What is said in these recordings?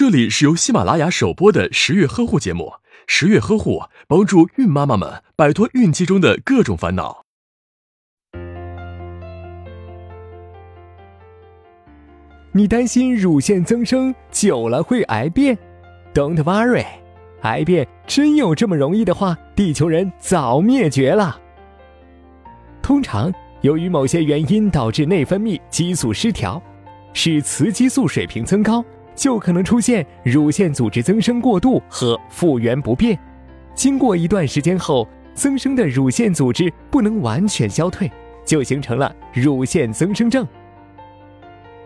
这里是由喜马拉雅首播的十月呵护节目，十月呵护帮助孕妈妈们摆脱孕期中的各种烦恼。你担心乳腺增生久了会癌变？Don't worry，癌变真有这么容易的话，地球人早灭绝了。通常由于某些原因导致内分泌激素失调，使雌激素水平增高。就可能出现乳腺组织增生过度和复原不便。经过一段时间后，增生的乳腺组织不能完全消退，就形成了乳腺增生症。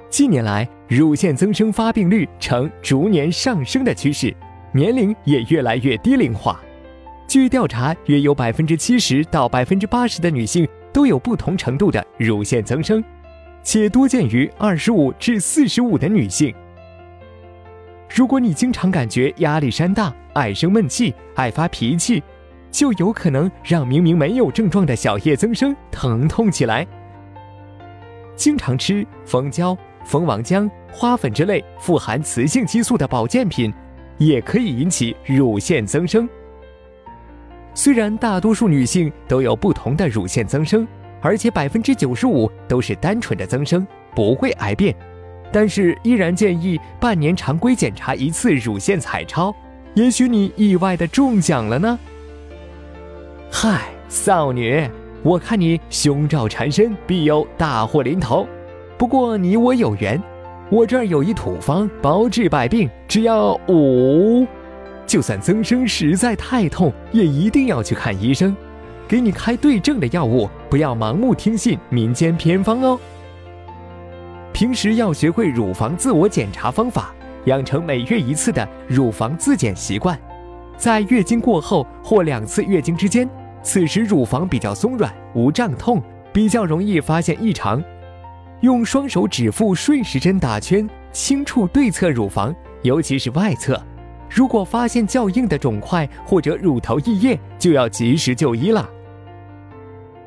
近年来，乳腺增生发病率呈逐年上升的趋势，年龄也越来越低龄化。据调查，约有百分之七十到百分之八十的女性都有不同程度的乳腺增生，且多见于二十五至四十五的女性。如果你经常感觉压力山大、爱生闷气、爱发脾气，就有可能让明明没有症状的小叶增生疼痛起来。经常吃蜂胶、蜂王浆、花粉之类富含雌性激素的保健品，也可以引起乳腺增生。虽然大多数女性都有不同的乳腺增生，而且百分之九十五都是单纯的增生，不会癌变。但是依然建议半年常规检查一次乳腺彩超，也许你意外的中奖了呢。嗨，少女，我看你胸罩缠身，必有大祸临头。不过你我有缘，我这儿有一土方，包治百病，只要五。就算增生实在太痛，也一定要去看医生，给你开对症的药物，不要盲目听信民间偏方哦。平时要学会乳房自我检查方法，养成每月一次的乳房自检习惯。在月经过后或两次月经之间，此时乳房比较松软，无胀痛，比较容易发现异常。用双手指腹顺时针打圈，轻触对侧乳房，尤其是外侧。如果发现较硬的肿块或者乳头溢液，就要及时就医了。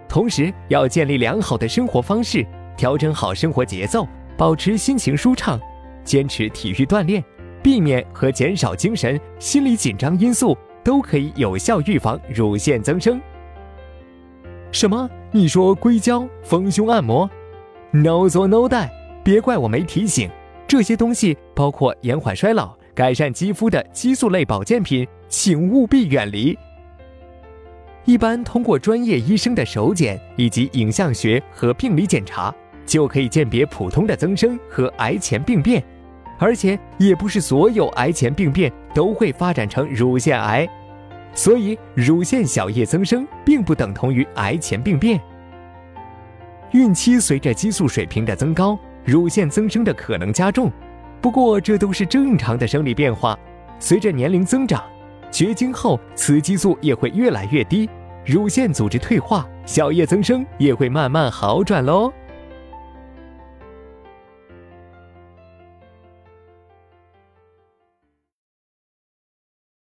同时要建立良好的生活方式。调整好生活节奏，保持心情舒畅，坚持体育锻炼，避免和减少精神、心理紧张因素，都可以有效预防乳腺增生。什么？你说硅胶、丰胸按摩？No 做 No die，别怪我没提醒。这些东西包括延缓衰老、改善肌肤的激素类保健品，请务必远离。一般通过专业医生的手检以及影像学和病理检查。就可以鉴别普通的增生和癌前病变，而且也不是所有癌前病变都会发展成乳腺癌，所以乳腺小叶增生并不等同于癌前病变。孕期随着激素水平的增高，乳腺增生的可能加重，不过这都是正常的生理变化。随着年龄增长，绝经后雌激素也会越来越低，乳腺组织退化，小叶增生也会慢慢好转喽。